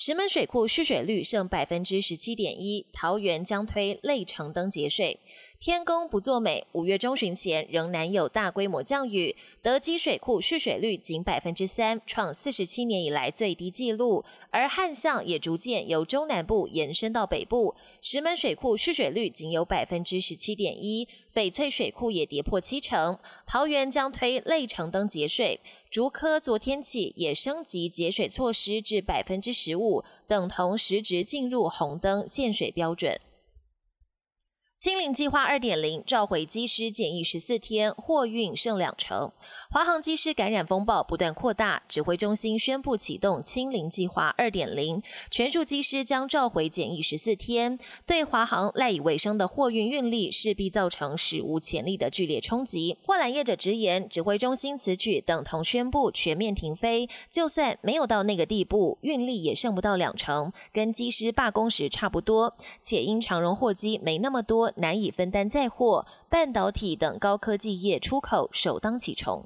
石门水库蓄水率剩百分之十七点一，桃园将推类城灯节水。天公不作美，五月中旬前仍难有大规模降雨。德基水库蓄水率仅百分之三，创四十七年以来最低纪录。而旱象也逐渐由中南部延伸到北部，石门水库蓄水率仅有百分之十七点一，翡翠水库也跌破七成。桃园将推类城灯节水，竹科昨天起也升级节水措施至百分之十五，等同实质进入红灯限水标准。清零计划二点零召回机师检疫十四天，货运剩两成。华航机师感染风暴不断扩大，指挥中心宣布启动清零计划二点零，全数机师将召回检疫十四天，对华航赖以为生的货运运力势必造成史无前例的剧烈冲击。货揽业者直言，指挥中心此举等同宣布全面停飞，就算没有到那个地步，运力也剩不到两成，跟机师罢工时差不多。且因长荣货机没那么多难以分担载货，半导体等高科技业出口首当其冲。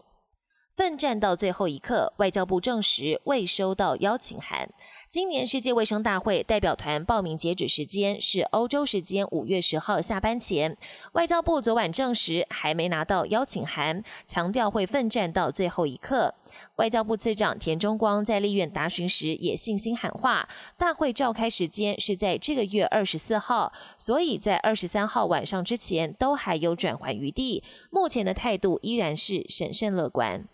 奋战到最后一刻，外交部证实未收到邀请函。今年世界卫生大会代表团报名截止时间是欧洲时间五月十号下班前。外交部昨晚证实还没拿到邀请函，强调会奋战到最后一刻。外交部次长田中光在立院答询时也信心喊话，大会召开时间是在这个月二十四号，所以在二十三号晚上之前都还有转圜余地。目前的态度依然是审慎乐观。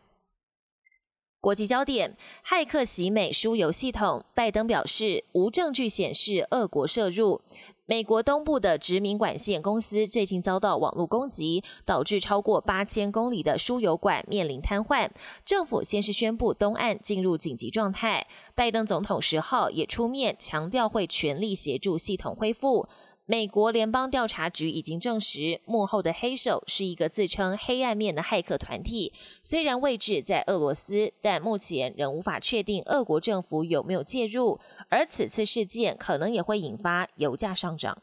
国际焦点：骇客袭美输油系统，拜登表示无证据显示俄国涉入。美国东部的殖民管线公司最近遭到网络攻击，导致超过八千公里的输油管面临瘫痪。政府先是宣布东岸进入紧急状态，拜登总统十号也出面强调会全力协助系统恢复。美国联邦调查局已经证实，幕后的黑手是一个自称“黑暗面”的骇客团体。虽然位置在俄罗斯，但目前仍无法确定俄国政府有没有介入。而此次事件可能也会引发油价上涨。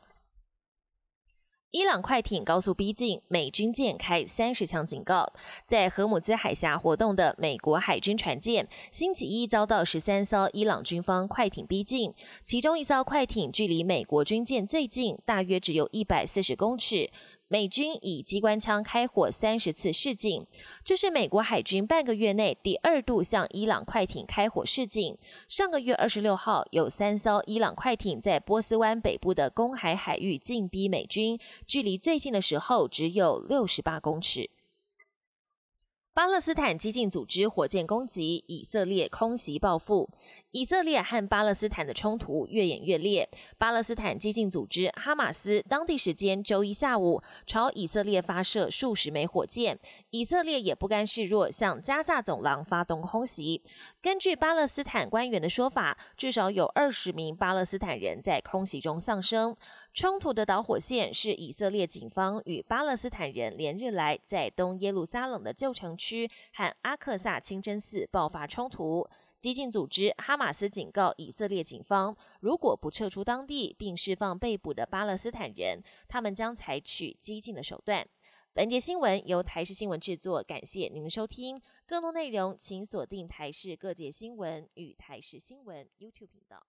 伊朗快艇高速逼近，美军舰开三十枪警告。在荷姆兹海峡活动的美国海军船舰，星期一遭到十三艘伊朗军方快艇逼近，其中一艘快艇距离美国军舰最近，大约只有一百四十公尺。美军以机关枪开火三十次示警，这是美国海军半个月内第二度向伊朗快艇开火示警。上个月二十六号，有三艘伊朗快艇在波斯湾北部的公海海域进逼美军，距离最近的时候只有六十八公尺。巴勒斯坦激进组织火箭攻击以色列空袭报复，以色列和巴勒斯坦的冲突越演越烈。巴勒斯坦激进组织哈马斯当地时间周一下午朝以色列发射数十枚火箭，以色列也不甘示弱，向加萨走廊发动空袭。根据巴勒斯坦官员的说法，至少有二十名巴勒斯坦人在空袭中丧生。冲突的导火线是以色列警方与巴勒斯坦人连日来在东耶路撒冷的旧城区和阿克萨清真寺爆发冲突。激进组织哈马斯警告以色列警方，如果不撤出当地并释放被捕的巴勒斯坦人，他们将采取激进的手段。本节新闻由台视新闻制作，感谢您的收听。更多内容请锁定台视各界新闻与台视新闻 YouTube 频道。